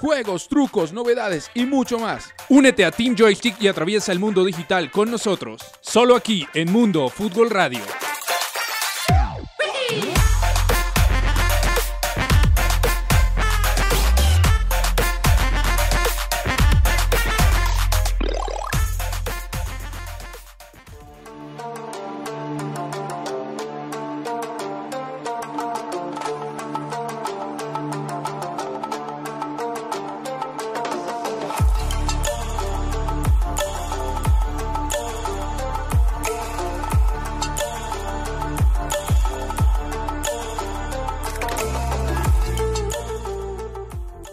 juegos, trucos, novedades y mucho más. Únete a Team Joystick y atraviesa el mundo digital con nosotros. Solo aquí en Mundo Fútbol Radio.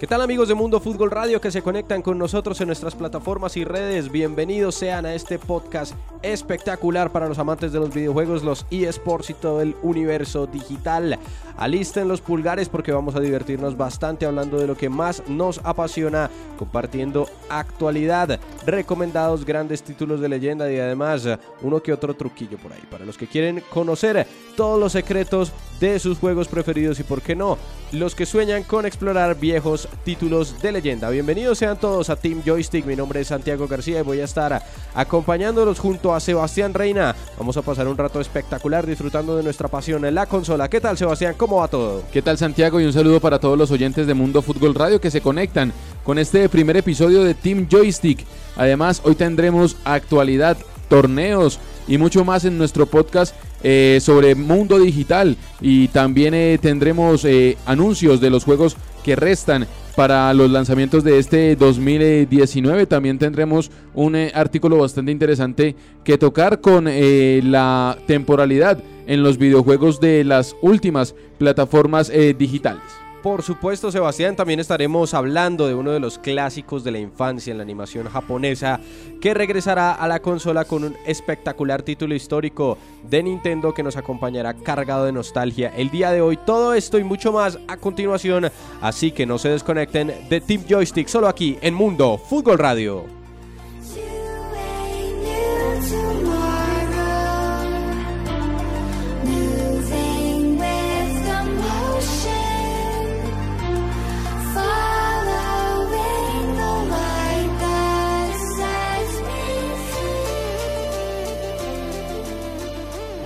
¿Qué tal amigos de Mundo Fútbol Radio que se conectan con nosotros en nuestras plataformas y redes? Bienvenidos sean a este podcast espectacular para los amantes de los videojuegos, los eSports y todo el universo digital. Alisten los pulgares porque vamos a divertirnos bastante hablando de lo que más nos apasiona, compartiendo actualidad, recomendados grandes títulos de leyenda y además uno que otro truquillo por ahí para los que quieren conocer todos los secretos de sus juegos preferidos y por qué no, los que sueñan con explorar viejos títulos de leyenda. Bienvenidos sean todos a Team Joystick, mi nombre es Santiago García y voy a estar acompañándolos junto a Sebastián Reina. Vamos a pasar un rato espectacular disfrutando de nuestra pasión en la consola. ¿Qué tal Sebastián? ¿Cómo va todo? ¿Qué tal Santiago? Y un saludo para todos los oyentes de Mundo Fútbol Radio que se conectan con este primer episodio de Team Joystick. Además, hoy tendremos actualidad, torneos y mucho más en nuestro podcast eh, sobre mundo digital y también eh, tendremos eh, anuncios de los juegos que restan para los lanzamientos de este 2019. También tendremos un artículo bastante interesante que tocar con la temporalidad en los videojuegos de las últimas plataformas digitales. Por supuesto, Sebastián, también estaremos hablando de uno de los clásicos de la infancia en la animación japonesa que regresará a la consola con un espectacular título histórico de Nintendo que nos acompañará cargado de nostalgia el día de hoy. Todo esto y mucho más a continuación, así que no se desconecten de Team Joystick solo aquí en Mundo Fútbol Radio.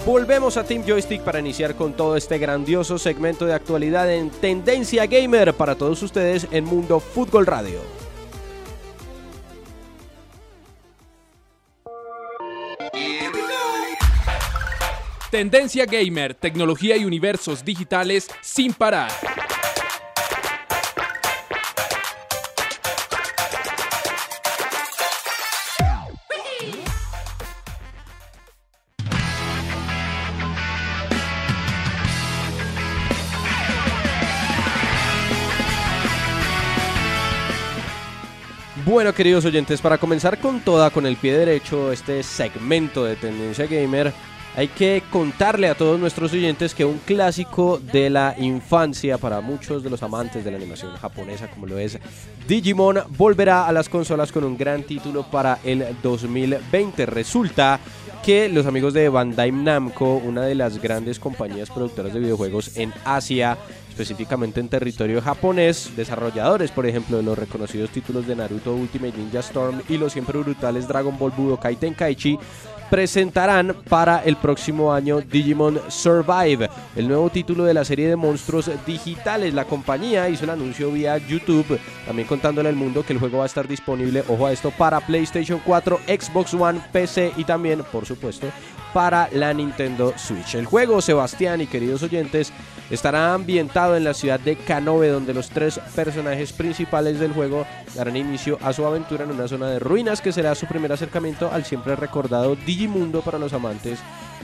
Volvemos a Team Joystick para iniciar con todo este grandioso segmento de actualidad en Tendencia Gamer para todos ustedes en Mundo Fútbol Radio. Tendencia Gamer, tecnología y universos digitales sin parar. Bueno, queridos oyentes, para comenzar con toda, con el pie derecho, este segmento de Tendencia Gamer, hay que contarle a todos nuestros oyentes que un clásico de la infancia para muchos de los amantes de la animación japonesa, como lo es Digimon, volverá a las consolas con un gran título para el 2020. Resulta que los amigos de Bandai Namco, una de las grandes compañías productoras de videojuegos en Asia, específicamente en territorio japonés, desarrolladores, por ejemplo, de los reconocidos títulos de Naruto Ultimate Ninja Storm y los siempre brutales Dragon Ball Budokai Tenkaichi, presentarán para el próximo año Digimon Survive, el nuevo título de la serie de monstruos digitales. La compañía hizo el anuncio vía YouTube, también contándole al mundo que el juego va a estar disponible, ojo a esto, para PlayStation 4, Xbox One, PC y también, por supuesto, para la Nintendo Switch. El juego, Sebastián y queridos oyentes, estará ambientado en la ciudad de Kanobe, donde los tres personajes principales del juego darán inicio a su aventura en una zona de ruinas que será su primer acercamiento al siempre recordado Digimundo para los amantes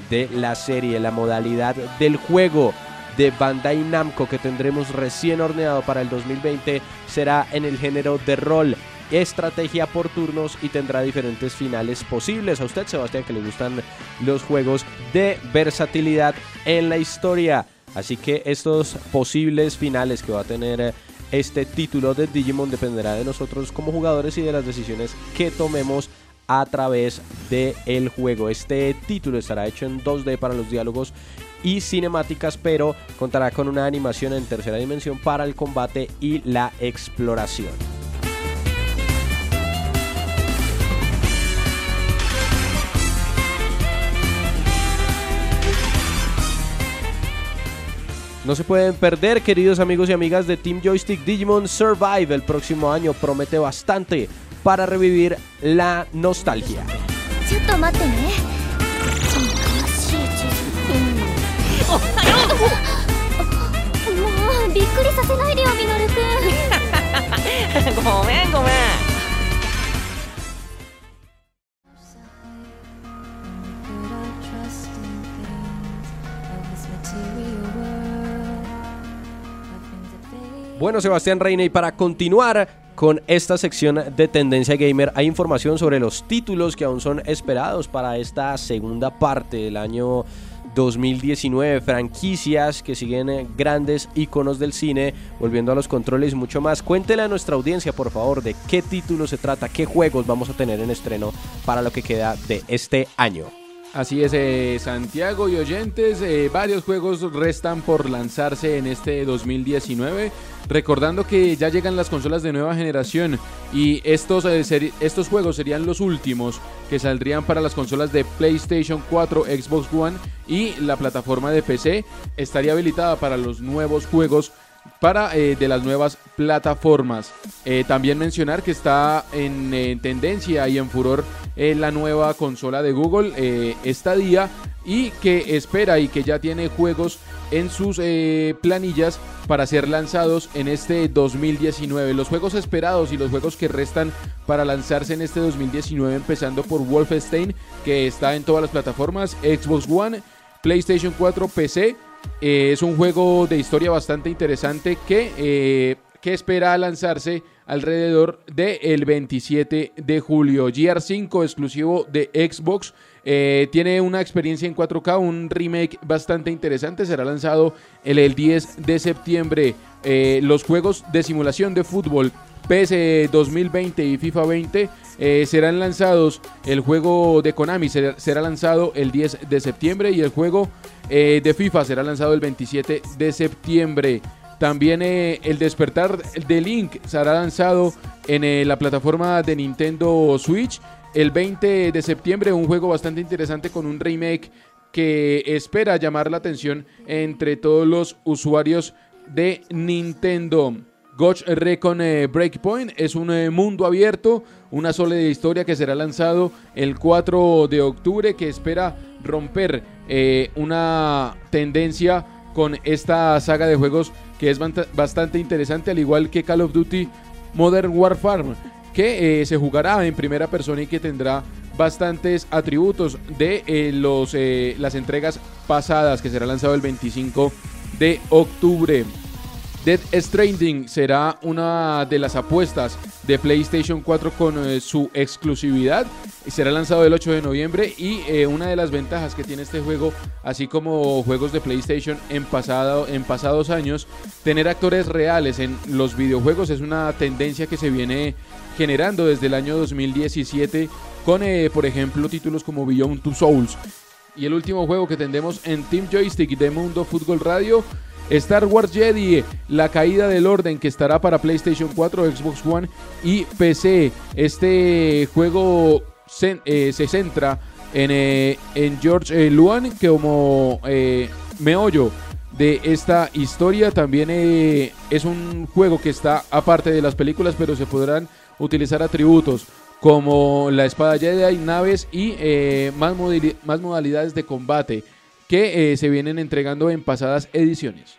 de la serie. La modalidad del juego de Bandai Namco que tendremos recién horneado para el 2020 será en el género de rol estrategia por turnos y tendrá diferentes finales posibles. A usted, Sebastián, que le gustan los juegos de versatilidad en la historia. Así que estos posibles finales que va a tener eh, este título de Digimon dependerá de nosotros como jugadores y de las decisiones que tomemos a través del el juego. Este título estará hecho en 2D para los diálogos y cinemáticas, pero contará con una animación en tercera dimensión para el combate y la exploración. No se pueden perder, queridos amigos y amigas de Team Joystick Digimon Survive. El próximo año promete bastante para revivir la nostalgia. Bueno, Sebastián Reina, y para continuar con esta sección de Tendencia Gamer, hay información sobre los títulos que aún son esperados para esta segunda parte del año 2019, franquicias que siguen eh, grandes iconos del cine, volviendo a los controles y mucho más. Cuéntele a nuestra audiencia, por favor, de qué título se trata, qué juegos vamos a tener en estreno para lo que queda de este año. Así es, eh, Santiago y oyentes, eh, varios juegos restan por lanzarse en este 2019. Recordando que ya llegan las consolas de nueva generación y estos, eh, estos juegos serían los últimos que saldrían para las consolas de PlayStation 4, Xbox One y la plataforma de PC estaría habilitada para los nuevos juegos para de las nuevas plataformas. también mencionar que está en tendencia y en furor la nueva consola de Google eh, Stadia y que espera y que ya tiene juegos en sus eh, planillas para ser lanzados en este 2019. Los juegos esperados y los juegos que restan para lanzarse en este 2019, empezando por Wolfenstein, que está en todas las plataformas, Xbox One, PlayStation 4, PC. Eh, es un juego de historia bastante interesante que, eh, que espera lanzarse alrededor del 27 de julio. GR5 exclusivo de Xbox. Eh, tiene una experiencia en 4K, un remake bastante interesante. Será lanzado el, 10 de septiembre. Los juegos de simulación de fútbol PS 2020 y FIFA 20 eh, serán lanzados. El juego de Konami será, lanzado el 10 de septiembre y el juego de FIFA será lanzado el 27 de septiembre. También eh, el despertar de Link será lanzado en eh, la plataforma de Nintendo Switch el 20 de septiembre. Un juego bastante interesante con un remake que espera llamar la atención entre todos los usuarios de Nintendo. Ghost Recon eh, Breakpoint es un mundo abierto, una sólida historia que será lanzado el 4 de octubre que espera romper una tendencia con esta saga de juegos que es bastante interesante, al igual que Call of Duty Modern Warfare, que eh, se jugará en primera persona y que tendrá bastantes atributos de eh, los, eh, las entregas pasadas, que será lanzado el 25 de octubre. Dead Stranding será una de las apuestas de PlayStation 4 con su exclusividad. Será lanzado el 8 de noviembre y una de las ventajas que tiene este juego, así como juegos de PlayStation en, pasado, en pasados años, tener actores reales en los videojuegos es una tendencia que se viene generando desde el año 2017 con, por ejemplo, títulos como Beyond Two Souls. Y el último juego que tendremos en Team Joystick de Mundo Fútbol Radio Star Wars Jedi, la caída del orden que estará para PlayStation 4, Xbox One y PC. Este juego se, eh, centra en, eh, George eh, Luan que como meollo de esta historia también es un juego que está aparte de las películas pero se podrán utilizar atributos como la espada Jedi, naves y más modalidades de combate que se vienen entregando en pasadas ediciones.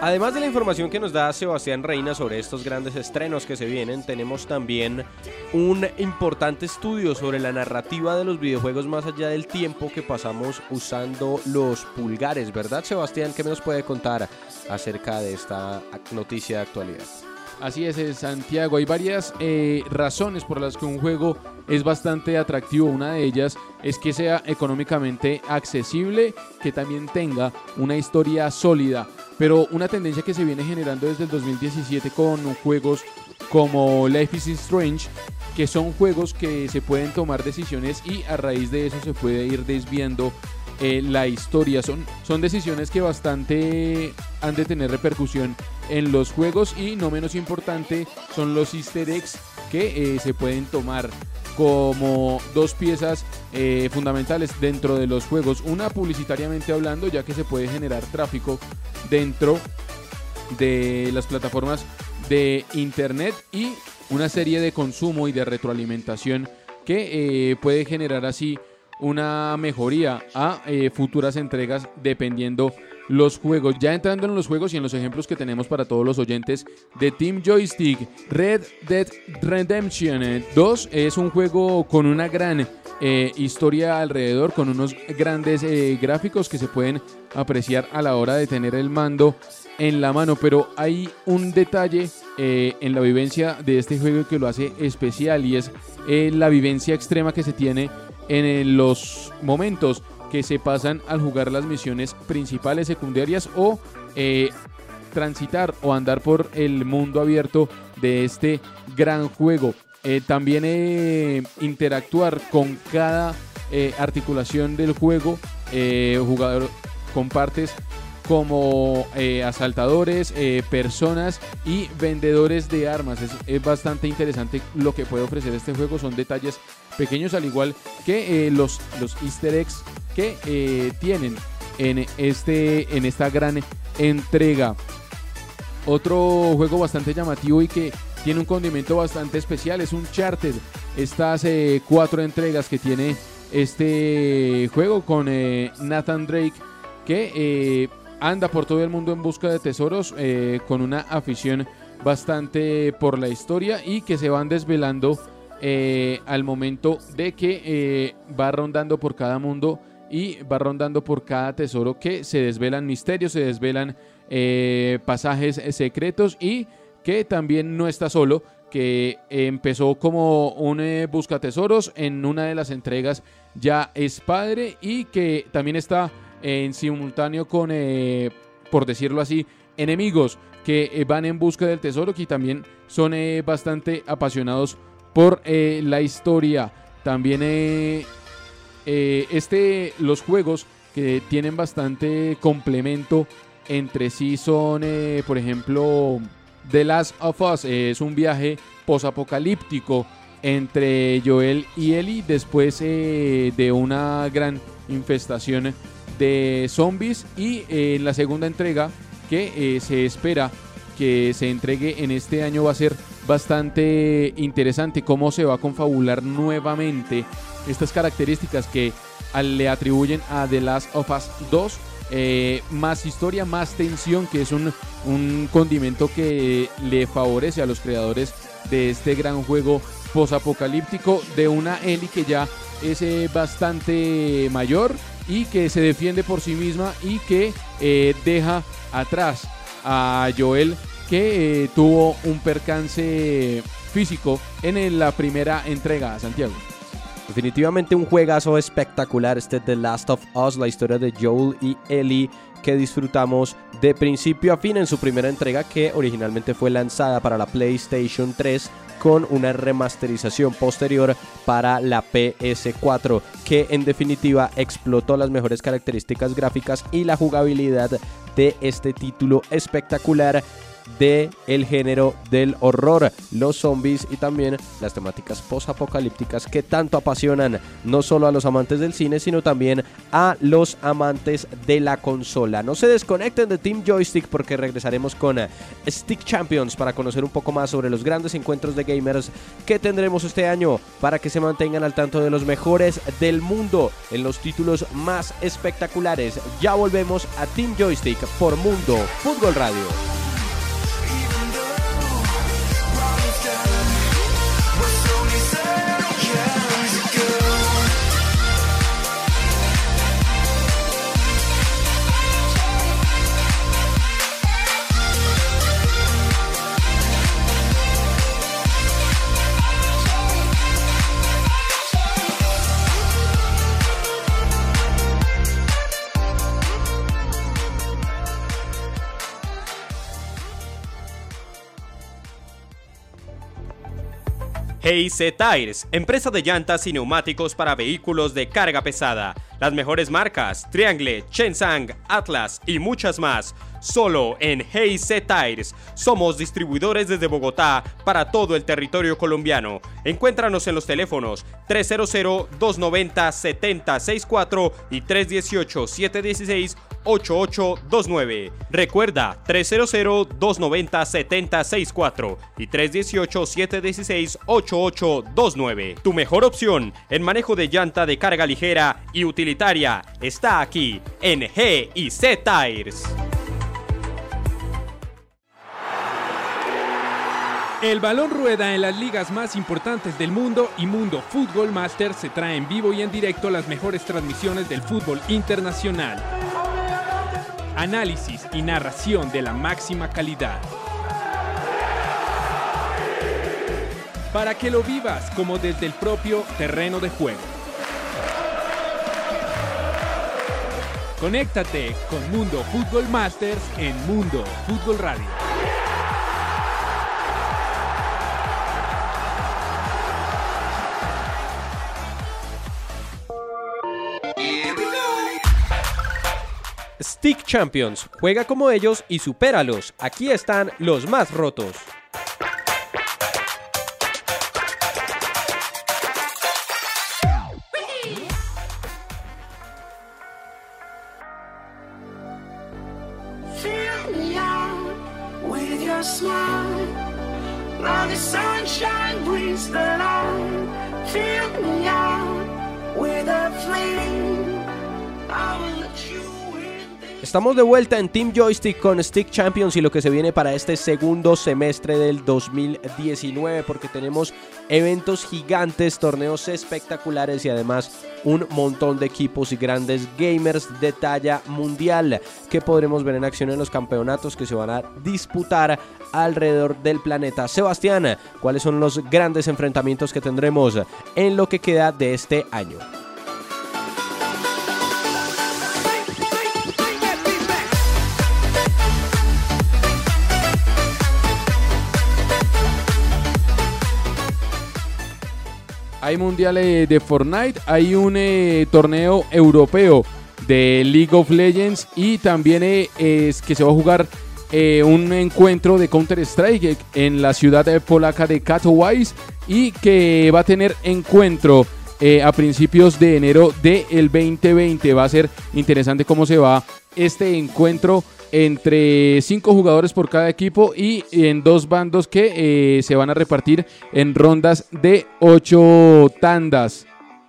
Además de la información que nos da Sebastián Reina sobre estos grandes estrenos que se vienen, tenemos también un importante estudio sobre la narrativa de los videojuegos más allá del tiempo que pasamos usando los pulgares, ¿verdad Sebastián? ¿Qué nos puede contar acerca de esta noticia de actualidad? Así es, eh, Santiago. Hay varias eh, razones por las que un juego es bastante atractivo. Una de ellas es que sea económicamente accesible, que también tenga una historia sólida. Pero una tendencia que se viene generando desde el 2017 con juegos como Life is Strange, que son juegos que se pueden tomar decisiones y a raíz de eso se puede ir desviando eh, la historia. Son, son decisiones que bastante han de tener repercusión en los juegos y no menos importante son los easter eggs que eh, se pueden tomar como dos piezas eh, fundamentales dentro de los juegos. Una publicitariamente hablando, ya que se puede generar tráfico dentro de las plataformas de internet y una serie de consumo y de retroalimentación que puede generar así una mejoría a eh, futuras entregas dependiendo los juegos. Ya entrando en los juegos y en los ejemplos que tenemos para todos los oyentes de Team Joystick, Red Dead Redemption 2 es un juego con una gran eh, historia alrededor, con unos grandes eh, gráficos que se pueden apreciar a la hora de tener el mando en la mano, pero hay un detalle en la vivencia de este juego que lo hace especial y es la vivencia extrema que se tiene en los momentos que se pasan al jugar las misiones principales, secundarias o eh, transitar o andar por el mundo abierto de este gran juego. Eh, también eh, interactuar con cada articulación del juego, jugador compartes como asaltadores, personas y vendedores de armas. es, bastante interesante lo que puede ofrecer este juego. Son detalles pequeños al igual que eh, los, los easter eggs que eh, tienen en, este, en esta gran entrega. Otro juego bastante llamativo y que tiene un condimento bastante especial es un charter. Estas eh, cuatro entregas que tiene este juego con Nathan Drake que anda por todo el mundo en busca de tesoros con una afición bastante por la historia y que se van desvelando eh, al momento de que eh, va rondando por cada mundo y va rondando por cada tesoro que se desvelan misterios, se desvelan eh, pasajes secretos y que también no está solo, que empezó como un busca tesoros en una de las entregas ya es padre y que también está en simultáneo con, por decirlo así, enemigos que van en busca del tesoro que también son bastante apasionados por eh, la historia. También eh, eh, este, los juegos que tienen bastante complemento entre sí son, por ejemplo, The Last of Us. es un viaje posapocalíptico entre Joel y Ellie después de una gran infestación de zombies. Y en la segunda entrega que se espera que se entregue en este año va a ser bastante interesante cómo se va a confabular nuevamente estas características que le atribuyen a The Last of Us 2. Eh, más historia, más tensión, que es un, condimento que le favorece a los creadores de este gran juego posapocalíptico de una Ellie que ya es eh, bastante mayor y que se defiende por sí misma y que eh, deja atrás a Joel que eh, tuvo un percance físico en la primera entrega, Santiago. Definitivamente un juegazo espectacular este The Last of Us, la historia de Joel y Ellie que disfrutamos de principio a fin en su primera entrega que originalmente fue lanzada para la PlayStation 3 con una remasterización posterior para la PS4 que en definitiva explotó las mejores características gráficas y la jugabilidad de este título espectacular de el género del horror, los zombies y también las temáticas post-apocalípticas que tanto apasionan no solo a los amantes del cine, sino también a los amantes de la consola. No se desconecten de Team Joystick porque regresaremos con Stick Champions para conocer un poco más sobre los grandes encuentros de gamers que tendremos este año para que se mantengan al tanto de los mejores del mundo en los títulos más espectaculares. Ya volvemos a Team Joystick por Mundo Fútbol Radio. GIC Tires, empresa de llantas y neumáticos para vehículos de carga pesada. Las mejores marcas, Triangle, Chensang, Atlas y muchas más. Solo en GIC Tires. Somos distribuidores desde Bogotá para todo el territorio colombiano. Encuéntranos en los teléfonos 300-290-7064 y 318-716-8829. Recuerda 300-290-7064 y 318-716-8829. Tu mejor opción en manejo de llanta de carga ligera y utilitaria está aquí en GIC Tires. El balón rueda en las ligas más importantes del mundo y Mundo Fútbol Master se trae en vivo y en directo las mejores transmisiones del fútbol internacional. Análisis y narración de la máxima calidad. Para que lo vivas como desde el propio terreno de juego. Conéctate con Mundo Fútbol Masters en Mundo Fútbol Radio. Stick Champions. Juega como ellos y supéralos. Aquí están los más rotos. Estamos de vuelta en Team Joystick con Stick Champions y lo que se viene para este segundo semestre del 2019 porque tenemos eventos gigantes, torneos espectaculares y además un montón de equipos y grandes gamers de talla mundial que podremos ver en acción en los campeonatos que se van a disputar alrededor del planeta. Sebastián, ¿cuáles son los grandes enfrentamientos que tendremos en lo que queda de este año? Hay mundiales de Fortnite, hay un eh, torneo europeo de League of Legends y también eh, es que se va a jugar eh, un encuentro de Counter Strike en la ciudad polaca de Katowice y que va a tener encuentro a principios de enero del 2020. Va a ser interesante cómo se va este encuentro entre cinco jugadores por cada equipo y en dos bandos que eh, se van a repartir en rondas de ocho tandas.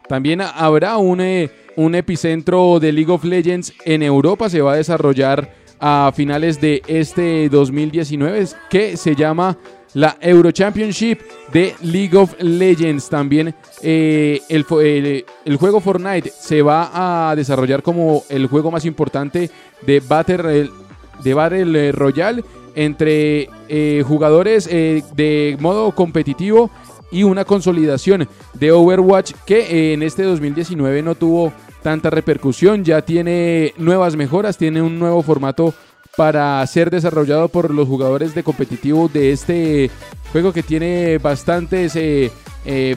También habrá un, eh, un epicentro de League of Legends en Europa, se va a desarrollar a finales de este 2019 que se llama la Euro Championship de League of Legends. También eh, el, el, juego Fortnite se va a desarrollar como el juego más importante de Battle de Battle Royale entre eh, jugadores eh, de modo competitivo y una consolidación de Overwatch que en este 2019 no tuvo tanta repercusión, ya tiene nuevas mejoras, tiene un nuevo formato para ser desarrollado por los jugadores de competitivo de este juego que tiene bastantes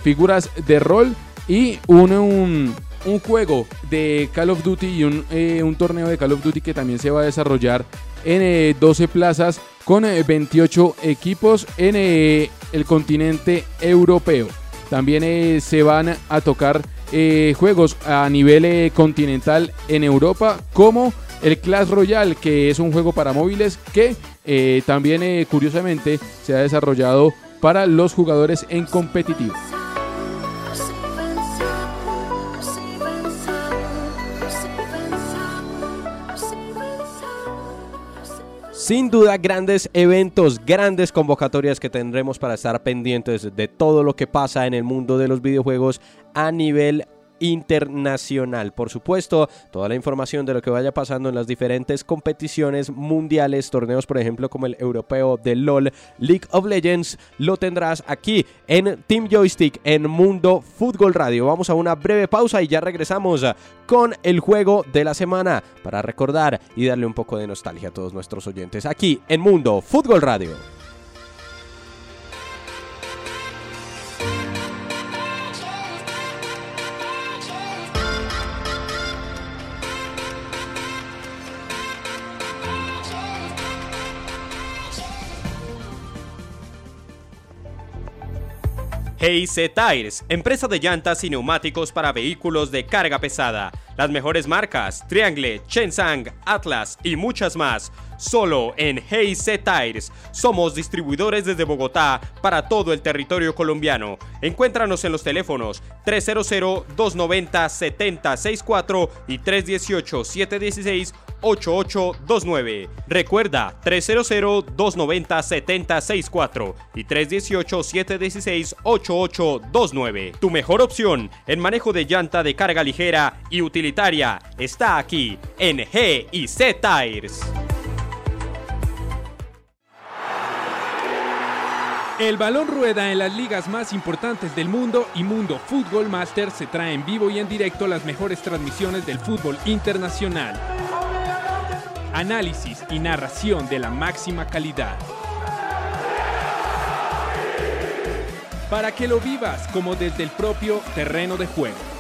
figuras de rol y un, un, juego de Call of Duty y un, un torneo de Call of Duty que también se va a desarrollar en 12 eh, plazas con 28 eh, equipos en eh, el continente europeo. También se van a tocar juegos a nivel continental en Europa como el Clash Royale, que es un juego para móviles que también curiosamente se ha desarrollado para los jugadores en competitivo. Sin duda, grandes eventos, grandes convocatorias que tendremos para estar pendientes de todo lo que pasa en el mundo de los videojuegos a nivel internacional. Por supuesto, toda la información de lo que vaya pasando en las diferentes competiciones mundiales, torneos por ejemplo como el europeo de LOL, League of Legends, lo tendrás aquí en Team Joystick en Mundo Fútbol Radio. Vamos a una breve pausa y ya regresamos con el juego de la semana para recordar y darle un poco de nostalgia a todos nuestros oyentes aquí en Mundo Fútbol Radio. GIC Tires, empresa de llantas y neumáticos para vehículos de carga pesada. Las mejores marcas, Triangle, Chensang, Atlas y muchas más. Solo en GIC Tires. Somos distribuidores desde Bogotá para todo el territorio colombiano. Encuéntranos en los teléfonos 300-290-7064 y 318-716 8829. Recuerda 300-290-7064 y 318-716-8829. Tu mejor opción en manejo de llanta de carga ligera y está aquí en G y C Tires. El balón rueda en las ligas más importantes del mundo y Mundo Fútbol Master se trae en vivo y en directo las mejores transmisiones del fútbol internacional análisis y narración de la máxima calidad. Para que lo vivas como desde el propio terreno de juego.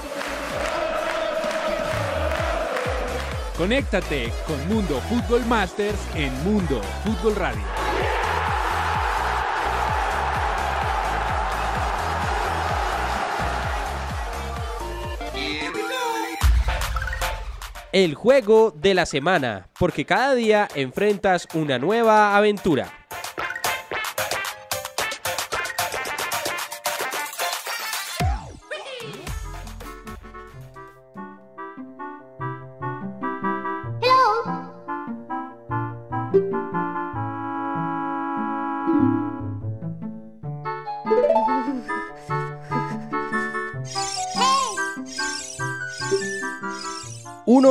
Conéctate con Mundo Fútbol Masters en Mundo Fútbol Radio. el juego de la semana, porque cada día enfrentas una nueva aventura.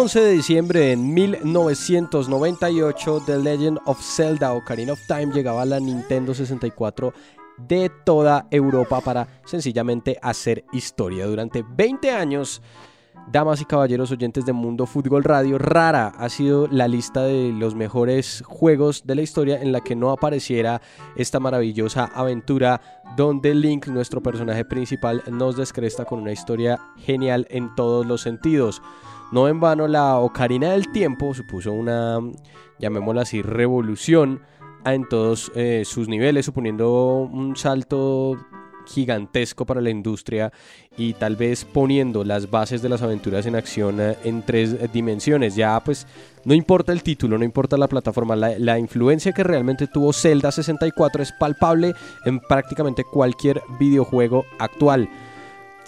11 de diciembre de 1998, The Legend of Zelda Ocarina of Time llegaba a la Nintendo 64 de toda Europa para sencillamente hacer historia. Durante 20 años, damas y caballeros oyentes de Mundo Fútbol Radio, rara ha sido la lista de los mejores juegos de la historia en la que no apareciera esta maravillosa aventura donde Link, nuestro personaje principal, nos descresta con una historia genial en todos los sentidos. No en vano, la Ocarina del Tiempo supuso una, llamémosla así, revolución en todos eh, sus niveles, suponiendo un salto gigantesco para la industria y tal vez poniendo las bases de las aventuras en acción eh, en tres dimensiones. Ya pues no importa el título, no importa la plataforma, la, la, influencia que realmente tuvo Zelda 64 es palpable en prácticamente cualquier videojuego actual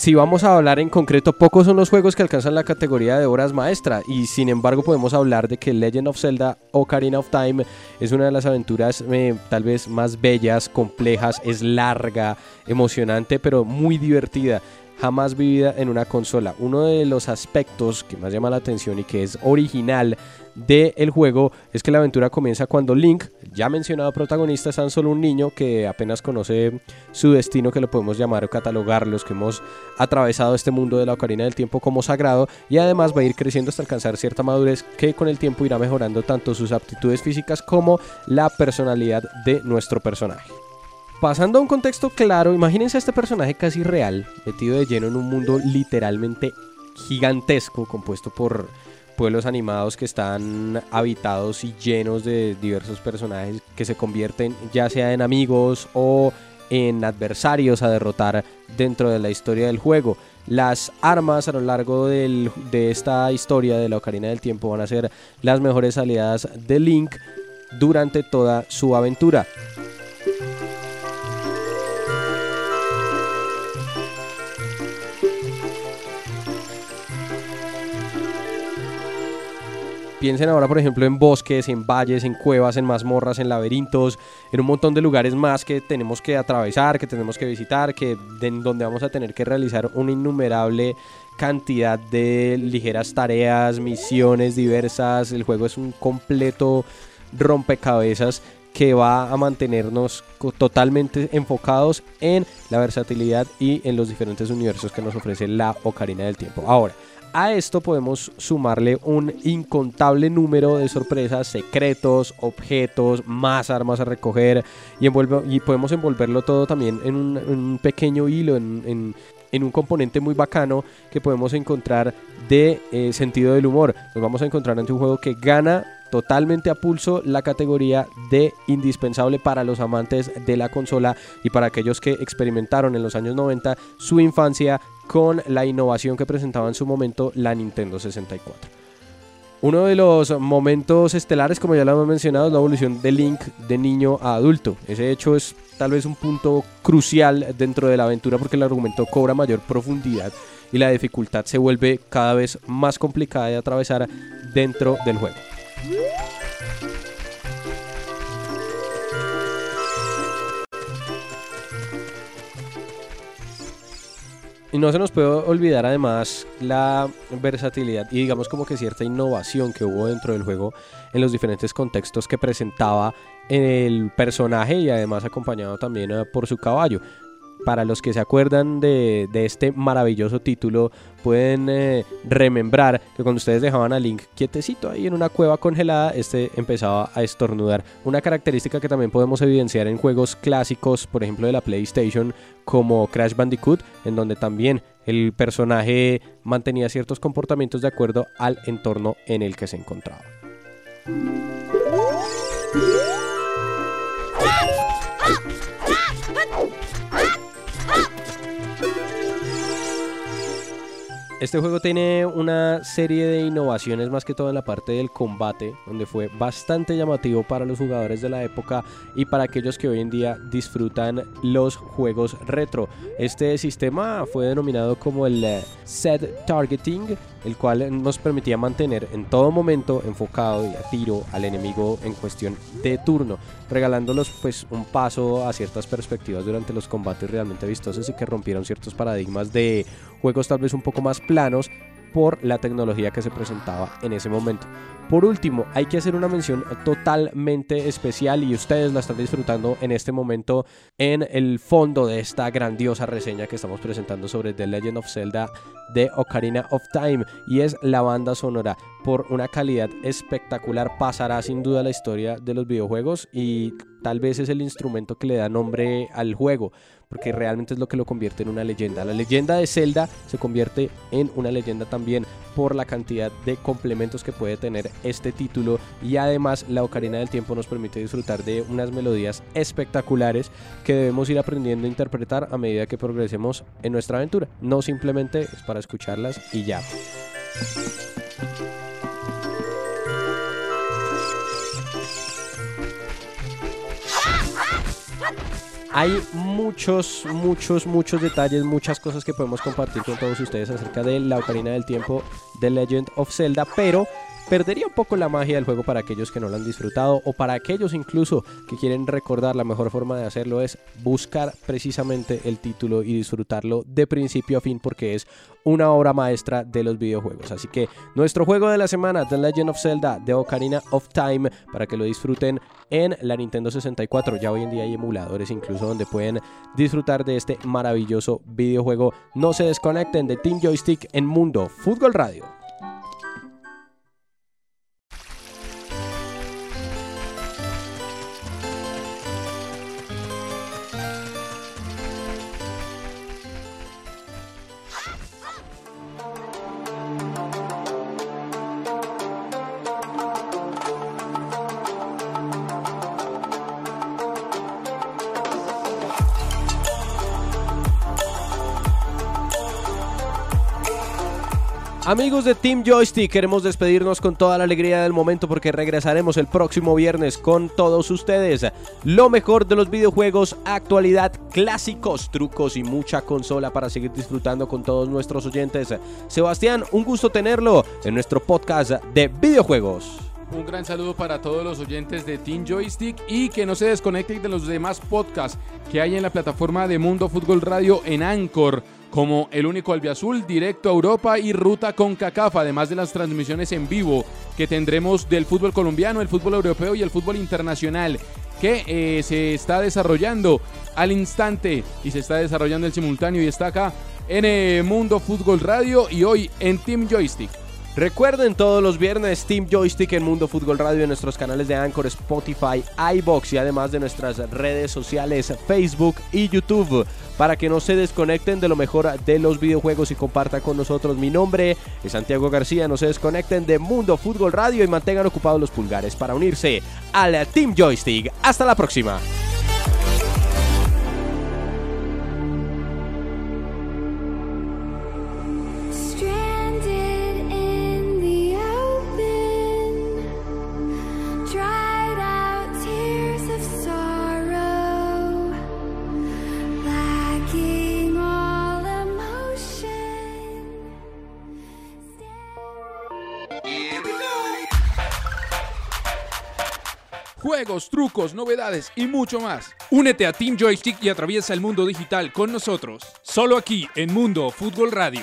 si vamos a hablar en concreto, pocos son los juegos que alcanzan la categoría de obras maestra y sin embargo podemos hablar de que Legend of Zelda Ocarina of Time es una de las aventuras eh, tal vez más bellas, complejas, es larga, emocionante, pero muy divertida jamás vivida en una consola. Uno de los aspectos que más llama la atención y que es original del juego es que la aventura comienza cuando Link, ya mencionado protagonista, es tan solo un niño que apenas conoce su destino, que lo podemos llamar o catalogar, los que hemos atravesado este mundo de la Ocarina del Tiempo como sagrado, y además va a ir creciendo hasta alcanzar cierta madurez que con el tiempo irá mejorando tanto sus aptitudes físicas como la personalidad de nuestro personaje. Pasando a un contexto claro, imagínense a este personaje casi real, metido de lleno en un mundo literalmente gigantesco, compuesto por pueblos animados que están habitados y llenos de diversos personajes que se convierten ya sea en amigos o en adversarios a derrotar dentro de la historia del juego. Las armas a lo largo de esta historia de la Ocarina del Tiempo van a ser las mejores aliadas de Link durante toda su aventura. Piensen ahora, por ejemplo, en bosques, en valles, en cuevas, en mazmorras, en laberintos, en un montón de lugares más que tenemos que atravesar, que tenemos que visitar, que donde vamos a tener que realizar una innumerable cantidad de ligeras tareas, misiones diversas. El juego es un completo rompecabezas que va a mantenernos totalmente enfocados en la versatilidad y en los diferentes universos que nos ofrece la Ocarina del Tiempo. Ahora, a esto podemos sumarle un incontable número de sorpresas, secretos, objetos, más armas a recoger y, y podemos envolverlo todo también en un, pequeño hilo, en, un componente muy bacano que podemos encontrar de eh, sentido del humor. Nos vamos a encontrar ante un juego que gana totalmente a pulso la categoría de indispensable para los amantes de la consola y para aquellos que experimentaron en los años 90 su infancia con la innovación que presentaba en su momento la Nintendo 64. Uno de los momentos estelares, como ya lo hemos mencionado, es la evolución de Link de niño a adulto. Ese hecho es tal vez un punto crucial dentro de la aventura porque el argumento cobra mayor profundidad y la dificultad se vuelve cada vez más complicada de atravesar dentro del juego. Y no se nos puede olvidar además la versatilidad y digamos como que cierta innovación que hubo dentro del juego en los diferentes contextos que presentaba el personaje y además acompañado también eh, por su caballo. Para los que se acuerdan de, este maravilloso título, pueden eh, remembrar que cuando ustedes dejaban a Link quietecito ahí en una cueva congelada, este empezaba a estornudar. Una característica que también podemos evidenciar en juegos clásicos, por ejemplo de la PlayStation, como Crash Bandicoot, en donde también el personaje mantenía ciertos comportamientos de acuerdo al entorno en el que se encontraba. Este juego tiene una serie de innovaciones más que todo en la parte del combate, donde fue bastante llamativo para los jugadores de la época y para aquellos que hoy en día disfrutan los juegos retro. Este sistema fue denominado como el eh, set targeting, el cual nos permitía mantener en todo momento enfocado y a tiro al enemigo en cuestión de turno, regalándolos pues un paso a ciertas perspectivas durante los combates realmente vistosos y que rompieron ciertos paradigmas de juegos tal vez un poco más planos por la tecnología que se presentaba en ese momento. Por último, hay que hacer una mención totalmente especial y ustedes la están disfrutando en este momento en el fondo de esta grandiosa reseña que estamos presentando sobre The Legend of Zelda de Ocarina of Time y es la banda sonora por una calidad espectacular pasará sin duda la historia de los videojuegos y tal vez es el instrumento que le da nombre al juego porque realmente es lo que lo convierte en una leyenda. La leyenda de Zelda se convierte en una leyenda también por la cantidad de complementos que puede tener este título y además la Ocarina del Tiempo nos permite disfrutar de unas melodías espectaculares que debemos ir aprendiendo a interpretar a medida que progresemos en nuestra aventura. No simplemente es para escucharlas y ya. Hay muchos, muchos, muchos detalles, muchas cosas que podemos compartir con todos ustedes acerca de la Ocarina del Tiempo de Legend of Zelda, pero perdería un poco la magia del juego para aquellos que no lo han disfrutado o para aquellos incluso que quieren recordar la mejor forma de hacerlo es buscar precisamente el título y disfrutarlo de principio a fin porque es una obra maestra de los videojuegos. Así que nuestro juego de la semana, The Legend of Zelda de Ocarina of Time, para que lo disfruten en la Nintendo 64. Ya hoy en día hay emuladores incluso donde pueden disfrutar de este maravilloso videojuego. No se desconecten de Team Joystick en Mundo Fútbol Radio. Amigos de Team Joystick, queremos despedirnos con toda la alegría del momento porque regresaremos el próximo viernes con todos ustedes. Lo mejor de los videojuegos, actualidad, clásicos, trucos y mucha consola para seguir disfrutando con todos nuestros oyentes. Sebastián, un gusto tenerlo en nuestro podcast de videojuegos. Un gran saludo para todos los oyentes de Team Joystick y que no se desconecten de los demás podcasts que hay en la plataforma de Mundo Fútbol Radio en Anchor como el único albiazul directo a Europa y ruta con CACAF, además de las transmisiones en vivo que tendremos del fútbol colombiano, el fútbol europeo y el fútbol internacional que eh, se está desarrollando al instante y se está desarrollando el simultáneo y está acá en eh, Mundo Fútbol Radio y hoy en Team Joystick. Recuerden todos los viernes Team Joystick en Mundo Fútbol Radio en nuestros canales de Anchor, Spotify, iBox y además de nuestras redes sociales Facebook y YouTube para que no se desconecten de lo mejor de los videojuegos y compartan con nosotros. Mi nombre es Santiago García, no se desconecten de Mundo Fútbol Radio y mantengan ocupados los pulgares para unirse al Team Joystick. Hasta la próxima. Trucos, novedades y mucho más. Únete a Team Joystick y atraviesa el mundo digital con nosotros. Solo aquí en Mundo Fútbol Radio.